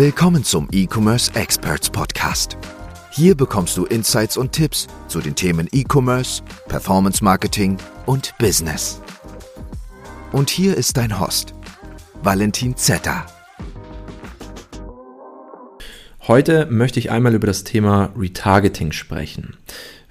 Willkommen zum E-Commerce Experts Podcast. Hier bekommst du Insights und Tipps zu den Themen E-Commerce, Performance Marketing und Business. Und hier ist dein Host, Valentin Zetter. Heute möchte ich einmal über das Thema Retargeting sprechen.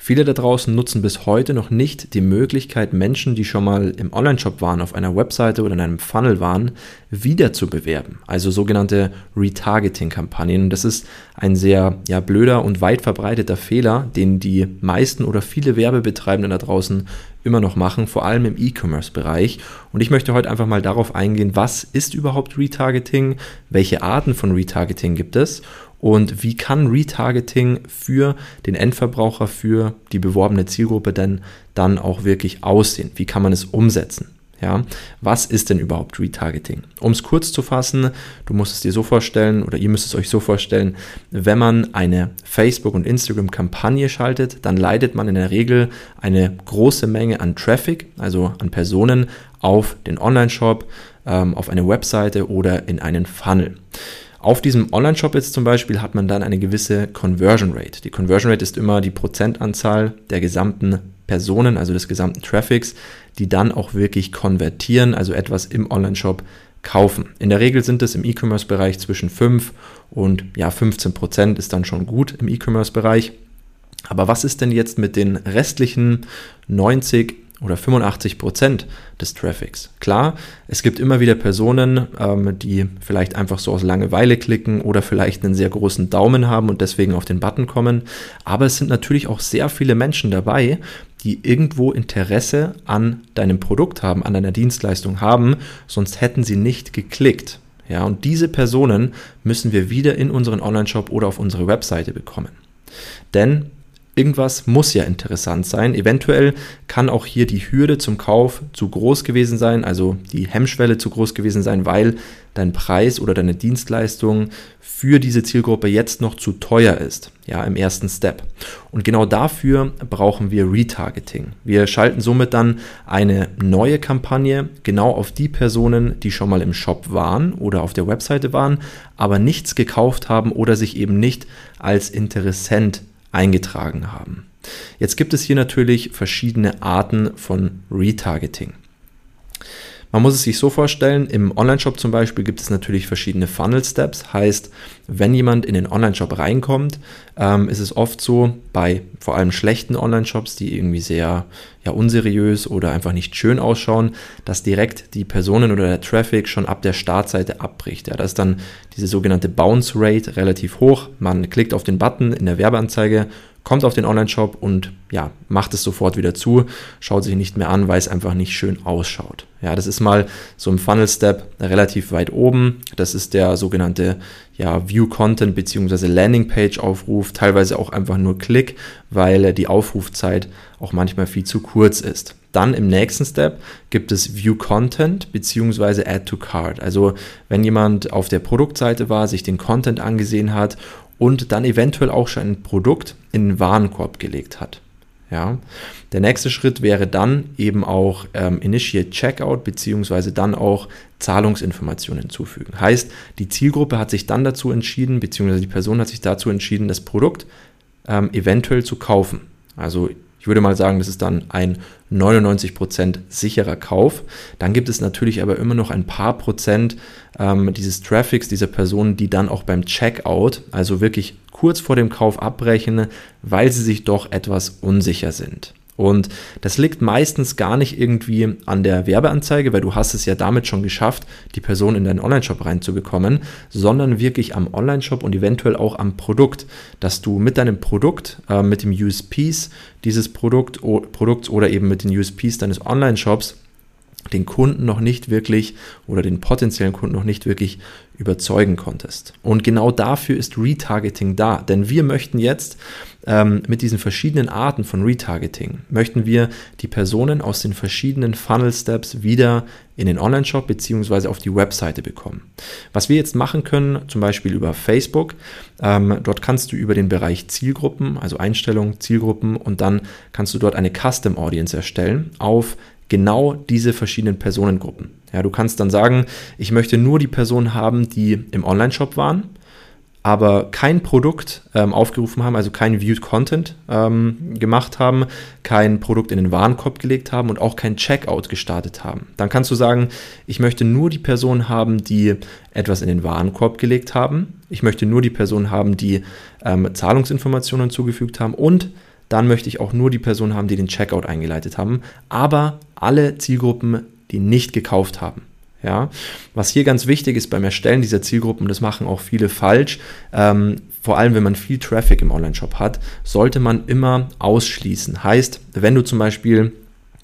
Viele da draußen nutzen bis heute noch nicht die Möglichkeit, Menschen, die schon mal im Onlineshop waren, auf einer Webseite oder in einem Funnel waren, wieder zu bewerben. Also sogenannte Retargeting-Kampagnen. Das ist ein sehr ja, blöder und weit verbreiteter Fehler, den die meisten oder viele Werbebetreibenden da draußen immer noch machen, vor allem im E-Commerce-Bereich. Und ich möchte heute einfach mal darauf eingehen, was ist überhaupt Retargeting, welche Arten von Retargeting gibt es und wie kann Retargeting für den Endverbraucher, für die beworbene Zielgruppe denn dann auch wirklich aussehen? Wie kann man es umsetzen? Ja, was ist denn überhaupt Retargeting? Um es kurz zu fassen, du musst es dir so vorstellen oder ihr müsst es euch so vorstellen, wenn man eine Facebook- und Instagram-Kampagne schaltet, dann leitet man in der Regel eine große Menge an Traffic, also an Personen, auf den Online-Shop, ähm, auf eine Webseite oder in einen Funnel. Auf diesem Online-Shop jetzt zum Beispiel hat man dann eine gewisse Conversion Rate. Die Conversion Rate ist immer die Prozentanzahl der gesamten Personen, also des gesamten Traffics, die dann auch wirklich konvertieren, also etwas im Online-Shop kaufen. In der Regel sind es im E-Commerce-Bereich zwischen 5 und ja, 15 Prozent ist dann schon gut im E-Commerce-Bereich. Aber was ist denn jetzt mit den restlichen 90 oder 85 Prozent des Traffics. Klar, es gibt immer wieder Personen, ähm, die vielleicht einfach so aus Langeweile klicken oder vielleicht einen sehr großen Daumen haben und deswegen auf den Button kommen. Aber es sind natürlich auch sehr viele Menschen dabei, die irgendwo Interesse an deinem Produkt haben, an deiner Dienstleistung haben, sonst hätten sie nicht geklickt. Ja, und diese Personen müssen wir wieder in unseren Online-Shop oder auf unsere Webseite bekommen. Denn Irgendwas muss ja interessant sein. Eventuell kann auch hier die Hürde zum Kauf zu groß gewesen sein, also die Hemmschwelle zu groß gewesen sein, weil dein Preis oder deine Dienstleistung für diese Zielgruppe jetzt noch zu teuer ist, ja, im ersten Step. Und genau dafür brauchen wir Retargeting. Wir schalten somit dann eine neue Kampagne genau auf die Personen, die schon mal im Shop waren oder auf der Webseite waren, aber nichts gekauft haben oder sich eben nicht als Interessent eingetragen haben. Jetzt gibt es hier natürlich verschiedene Arten von Retargeting. Man muss es sich so vorstellen, im Online-Shop zum Beispiel gibt es natürlich verschiedene Funnel-Steps. Heißt, wenn jemand in den Online-Shop reinkommt, ähm, ist es oft so, bei vor allem schlechten Online-Shops, die irgendwie sehr ja, unseriös oder einfach nicht schön ausschauen, dass direkt die Personen oder der Traffic schon ab der Startseite abbricht. Ja, da ist dann diese sogenannte Bounce Rate relativ hoch. Man klickt auf den Button in der Werbeanzeige kommt auf den Online-Shop und ja, macht es sofort wieder zu, schaut sich nicht mehr an, weil es einfach nicht schön ausschaut. Ja, das ist mal so ein Funnel-Step relativ weit oben. Das ist der sogenannte ja, View-Content bzw. Landing-Page-Aufruf, teilweise auch einfach nur Klick, weil die Aufrufzeit auch manchmal viel zu kurz ist. Dann im nächsten Step gibt es View Content bzw. Add to Cart. Also wenn jemand auf der Produktseite war, sich den Content angesehen hat und dann eventuell auch schon ein Produkt in den Warenkorb gelegt hat. Ja. Der nächste Schritt wäre dann eben auch ähm, Initiate Checkout beziehungsweise dann auch Zahlungsinformationen hinzufügen. Heißt, die Zielgruppe hat sich dann dazu entschieden, beziehungsweise die Person hat sich dazu entschieden, das Produkt ähm, eventuell zu kaufen. Also ich würde mal sagen, das ist dann ein 99% sicherer Kauf. Dann gibt es natürlich aber immer noch ein paar Prozent ähm, dieses Traffics dieser Personen, die dann auch beim Checkout, also wirklich kurz vor dem Kauf abbrechen, weil sie sich doch etwas unsicher sind. Und das liegt meistens gar nicht irgendwie an der Werbeanzeige, weil du hast es ja damit schon geschafft, die Person in deinen Online-Shop reinzubekommen, sondern wirklich am Online-Shop und eventuell auch am Produkt, dass du mit deinem Produkt, äh, mit dem USPs dieses Produkt, o, Produkts oder eben mit den USPs deines Online-Shops den Kunden noch nicht wirklich oder den potenziellen Kunden noch nicht wirklich überzeugen konntest. Und genau dafür ist Retargeting da, denn wir möchten jetzt ähm, mit diesen verschiedenen Arten von Retargeting, möchten wir die Personen aus den verschiedenen Funnel Steps wieder in den Online-Shop bzw. auf die Webseite bekommen. Was wir jetzt machen können, zum Beispiel über Facebook, ähm, dort kannst du über den Bereich Zielgruppen, also Einstellungen, Zielgruppen und dann kannst du dort eine Custom Audience erstellen auf genau diese verschiedenen Personengruppen. Ja, du kannst dann sagen, ich möchte nur die Personen haben, die im Online-Shop waren. aber kein Produkt ähm, aufgerufen haben, also kein Viewed Content ähm, gemacht haben, kein Produkt in den Warenkorb gelegt haben und auch kein Checkout gestartet haben. Dann kannst du sagen, ich möchte nur die Personen haben, die etwas in den Warenkorb gelegt haben. Ich möchte nur die Personen haben, die ähm, Zahlungsinformationen zugefügt haben und dann möchte ich auch nur die Personen haben, die den Checkout eingeleitet haben, aber alle Zielgruppen, die nicht gekauft haben. Ja, was hier ganz wichtig ist beim Erstellen dieser Zielgruppen, das machen auch viele falsch, ähm, vor allem wenn man viel Traffic im Online-Shop hat, sollte man immer ausschließen. Heißt, wenn du zum Beispiel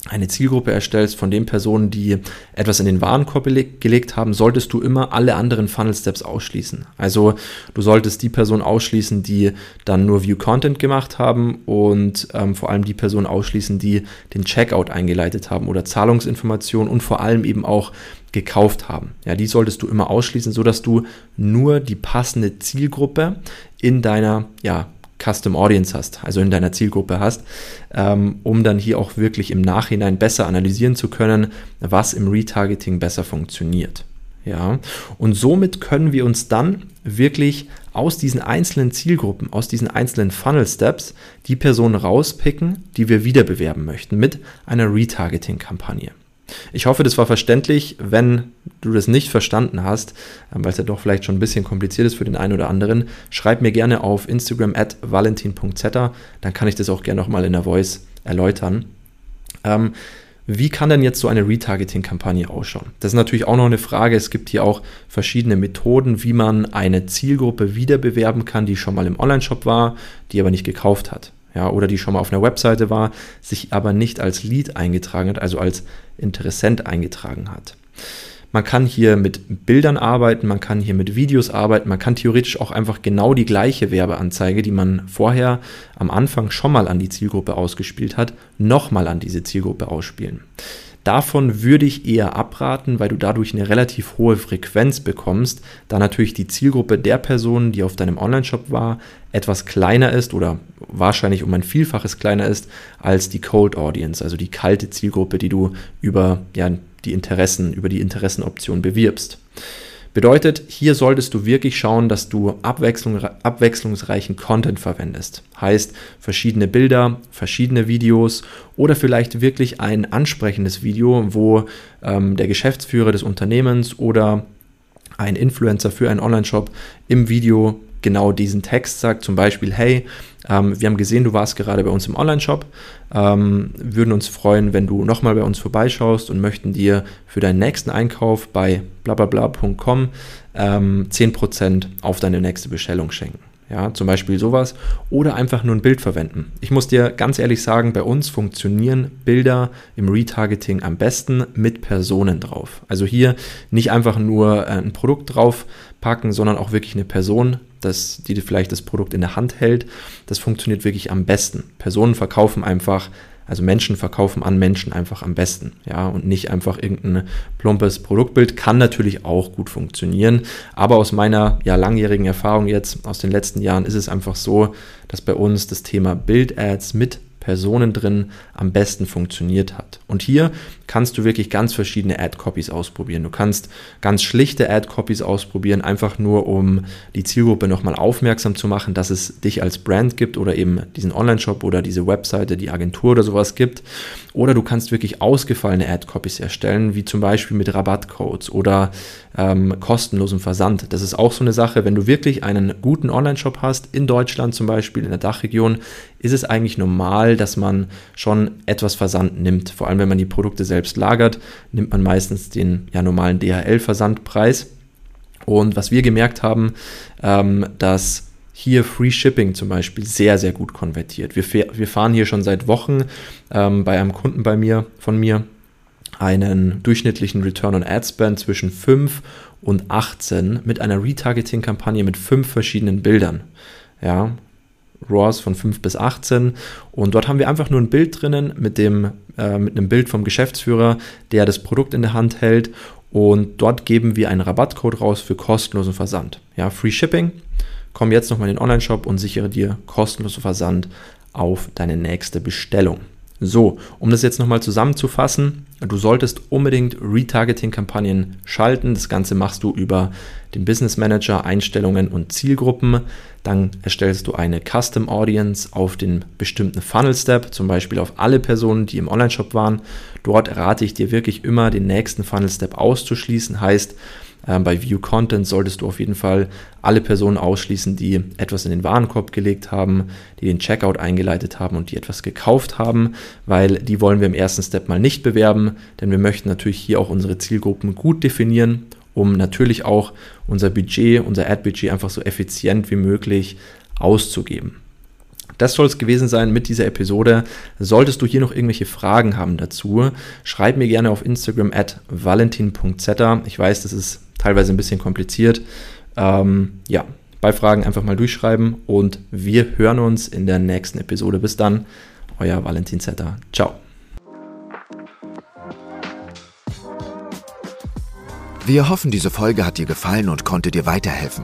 eine Zielgruppe erstellst von den Personen, die etwas in den Warenkorb gelegt haben, solltest du immer alle anderen Funnel Steps ausschließen. Also du solltest die Person ausschließen, die dann nur View Content gemacht haben und ähm, vor allem die Person ausschließen, die den Checkout eingeleitet haben oder Zahlungsinformationen und vor allem eben auch gekauft haben. Ja, die solltest du immer ausschließen, sodass du nur die passende Zielgruppe in deiner ja, Custom Audience hast, also in deiner Zielgruppe hast, ähm, um dann hier auch wirklich im Nachhinein besser analysieren zu können, was im Retargeting besser funktioniert. Ja, und somit können wir uns dann wirklich aus diesen einzelnen Zielgruppen, aus diesen einzelnen Funnel Steps die Personen rauspicken, die wir wieder bewerben möchten mit einer Retargeting-Kampagne. Ich hoffe, das war verständlich. Wenn du das nicht verstanden hast, ähm, weil es ja doch vielleicht schon ein bisschen kompliziert ist für den einen oder anderen, schreib mir gerne auf Instagram at valentin.zeta, dann kann ich das auch gerne nochmal in der Voice erläutern. Ähm, wie kann denn jetzt so eine Retargeting-Kampagne ausschauen? Das ist natürlich auch noch eine Frage. Es gibt hier auch verschiedene Methoden, wie man eine Zielgruppe wieder bewerben kann, die schon mal im Online-Shop war, die aber nicht gekauft hat ja, oder die schon mal auf einer Webseite war, sich aber nicht als Lead eingetragen hat, also als Interessent eingetragen hat. Man kann hier mit Bildern arbeiten, man kann hier mit Videos arbeiten, man kann theoretisch auch einfach genau die gleiche Werbeanzeige, die man vorher am Anfang schon mal an die Zielgruppe ausgespielt hat, nochmal an diese Zielgruppe ausspielen. Davon würde ich eher abraten, weil du dadurch eine relativ hohe Frequenz bekommst, da natürlich die Zielgruppe der Personen, die auf deinem Online-Shop war, etwas kleiner ist oder wahrscheinlich um ein Vielfaches kleiner ist als die Cold Audience, also die kalte Zielgruppe, die du über ja, die Interessen, über die Interessenoption bewirbst. Bedeutet, hier solltest du wirklich schauen, dass du abwechslung, abwechslungsreichen Content verwendest. Heißt, verschiedene Bilder, verschiedene Videos oder vielleicht wirklich ein ansprechendes Video, wo ähm, der Geschäftsführer des Unternehmens oder ein Influencer für einen Online-Shop im Video genau diesen Text sagt, zum Beispiel, hey, ähm, wir haben gesehen, du warst gerade bei uns im Online-Shop, ähm, würden uns freuen, wenn du nochmal bei uns vorbeischaust und möchten dir für deinen nächsten Einkauf bei blablabla.com ähm, 10% auf deine nächste Bestellung schenken. Ja, zum Beispiel sowas. Oder einfach nur ein Bild verwenden. Ich muss dir ganz ehrlich sagen, bei uns funktionieren Bilder im Retargeting am besten mit Personen drauf. Also hier nicht einfach nur äh, ein Produkt drauf packen, sondern auch wirklich eine Person, das, die vielleicht das Produkt in der Hand hält. Das funktioniert wirklich am besten. Personen verkaufen einfach also Menschen verkaufen an Menschen einfach am besten, ja, und nicht einfach irgendein plumpes Produktbild. Kann natürlich auch gut funktionieren, aber aus meiner ja langjährigen Erfahrung jetzt aus den letzten Jahren ist es einfach so, dass bei uns das Thema Bild-Ads mit Personen drin am besten funktioniert hat. Und hier kannst du wirklich ganz verschiedene Ad-Copies ausprobieren. Du kannst ganz schlichte Ad-Copies ausprobieren, einfach nur um die Zielgruppe nochmal aufmerksam zu machen, dass es dich als Brand gibt oder eben diesen Online-Shop oder diese Webseite, die Agentur oder sowas gibt. Oder du kannst wirklich ausgefallene Ad-Copies erstellen, wie zum Beispiel mit Rabattcodes oder ähm, kostenlosem Versand. Das ist auch so eine Sache, wenn du wirklich einen guten Online-Shop hast, in Deutschland zum Beispiel, in der Dachregion, ist es eigentlich normal, dass man schon etwas Versand nimmt. Vor allem, wenn man die Produkte selbst lagert, nimmt man meistens den ja, normalen DHL-Versandpreis. Und was wir gemerkt haben, ähm, dass hier Free Shipping zum Beispiel sehr, sehr gut konvertiert. Wir, wir fahren hier schon seit Wochen ähm, bei einem Kunden bei mir, von mir, einen durchschnittlichen Return on Ad Spend zwischen 5 und 18 mit einer Retargeting-Kampagne mit fünf verschiedenen Bildern. Ja, RAWs von 5 bis 18 und dort haben wir einfach nur ein Bild drinnen mit, dem, äh, mit einem Bild vom Geschäftsführer, der das Produkt in der Hand hält und dort geben wir einen Rabattcode raus für kostenlosen Versand. Ja, Free Shipping. Komm jetzt nochmal in den Online-Shop und sichere dir kostenlosen Versand auf deine nächste Bestellung. So, um das jetzt nochmal zusammenzufassen, du solltest unbedingt Retargeting-Kampagnen schalten. Das Ganze machst du über den Business Manager, Einstellungen und Zielgruppen. Dann erstellst du eine Custom Audience auf den bestimmten Funnel Step, zum Beispiel auf alle Personen, die im Online-Shop waren. Dort rate ich dir wirklich immer, den nächsten Funnel Step auszuschließen. Heißt, ähm, bei View Content solltest du auf jeden Fall alle Personen ausschließen, die etwas in den Warenkorb gelegt haben, die den Checkout eingeleitet haben und die etwas gekauft haben, weil die wollen wir im ersten Step mal nicht bewerben, denn wir möchten natürlich hier auch unsere Zielgruppen gut definieren, um natürlich auch unser Budget, unser Ad-Budget einfach so effizient wie möglich auszugeben. Das soll es gewesen sein mit dieser Episode. Solltest du hier noch irgendwelche Fragen haben dazu, schreib mir gerne auf Instagram at valentin.zeta. Ich weiß, das ist teilweise ein bisschen kompliziert. Ähm, ja, bei Fragen einfach mal durchschreiben und wir hören uns in der nächsten Episode. Bis dann, euer Valentin Zetter. Ciao. Wir hoffen, diese Folge hat dir gefallen und konnte dir weiterhelfen.